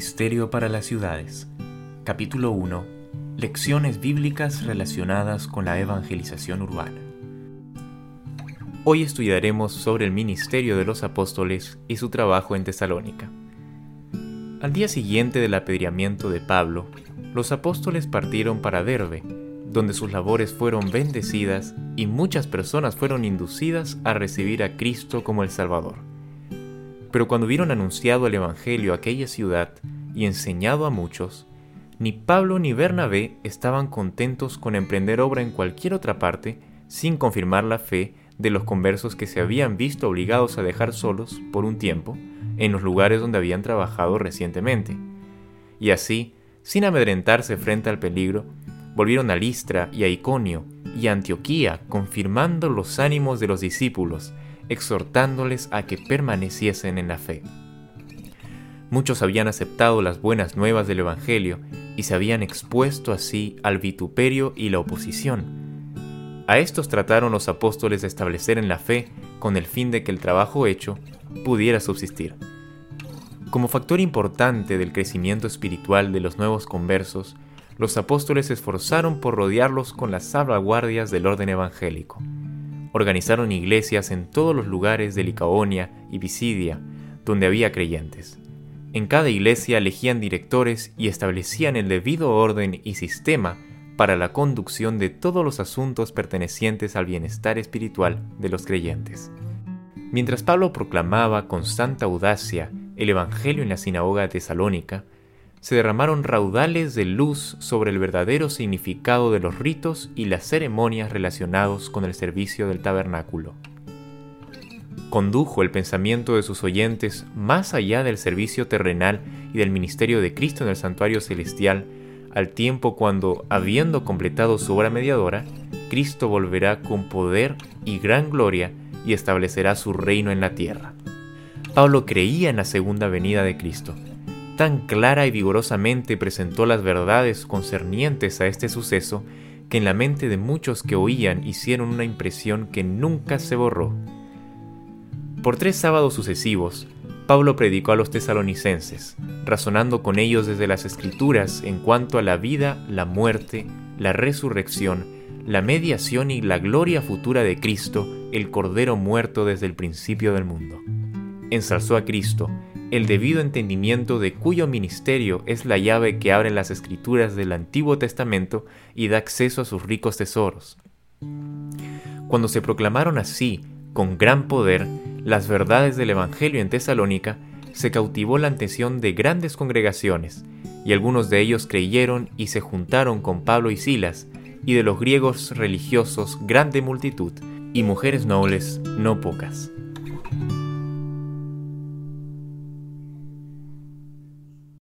Ministerio para las Ciudades. Capítulo 1. Lecciones bíblicas relacionadas con la evangelización urbana. Hoy estudiaremos sobre el ministerio de los apóstoles y su trabajo en Tesalónica. Al día siguiente del apedreamiento de Pablo, los apóstoles partieron para Derbe, donde sus labores fueron bendecidas y muchas personas fueron inducidas a recibir a Cristo como el Salvador. Pero cuando hubieron anunciado el Evangelio a aquella ciudad y enseñado a muchos, ni Pablo ni Bernabé estaban contentos con emprender obra en cualquier otra parte sin confirmar la fe de los conversos que se habían visto obligados a dejar solos por un tiempo en los lugares donde habían trabajado recientemente. Y así, sin amedrentarse frente al peligro, volvieron a Listra y a Iconio y a Antioquía, confirmando los ánimos de los discípulos exhortándoles a que permaneciesen en la fe. Muchos habían aceptado las buenas nuevas del Evangelio y se habían expuesto así al vituperio y la oposición. A estos trataron los apóstoles de establecer en la fe con el fin de que el trabajo hecho pudiera subsistir. Como factor importante del crecimiento espiritual de los nuevos conversos, los apóstoles se esforzaron por rodearlos con las salvaguardias del orden evangélico organizaron iglesias en todos los lugares de Licaonia y Pisidia donde había creyentes. En cada iglesia elegían directores y establecían el debido orden y sistema para la conducción de todos los asuntos pertenecientes al bienestar espiritual de los creyentes. Mientras Pablo proclamaba con santa audacia el Evangelio en la sinagoga de Tesalónica, se derramaron raudales de luz sobre el verdadero significado de los ritos y las ceremonias relacionados con el servicio del tabernáculo. Condujo el pensamiento de sus oyentes más allá del servicio terrenal y del ministerio de Cristo en el santuario celestial, al tiempo cuando, habiendo completado su obra mediadora, Cristo volverá con poder y gran gloria y establecerá su reino en la tierra. Pablo creía en la segunda venida de Cristo tan clara y vigorosamente presentó las verdades concernientes a este suceso que en la mente de muchos que oían hicieron una impresión que nunca se borró. Por tres sábados sucesivos, Pablo predicó a los tesalonicenses, razonando con ellos desde las escrituras en cuanto a la vida, la muerte, la resurrección, la mediación y la gloria futura de Cristo, el Cordero muerto desde el principio del mundo. Ensalzó a Cristo, el debido entendimiento de cuyo ministerio es la llave que abre las escrituras del Antiguo Testamento y da acceso a sus ricos tesoros. Cuando se proclamaron así, con gran poder, las verdades del Evangelio en Tesalónica, se cautivó la atención de grandes congregaciones, y algunos de ellos creyeron y se juntaron con Pablo y Silas, y de los griegos religiosos grande multitud, y mujeres nobles no pocas.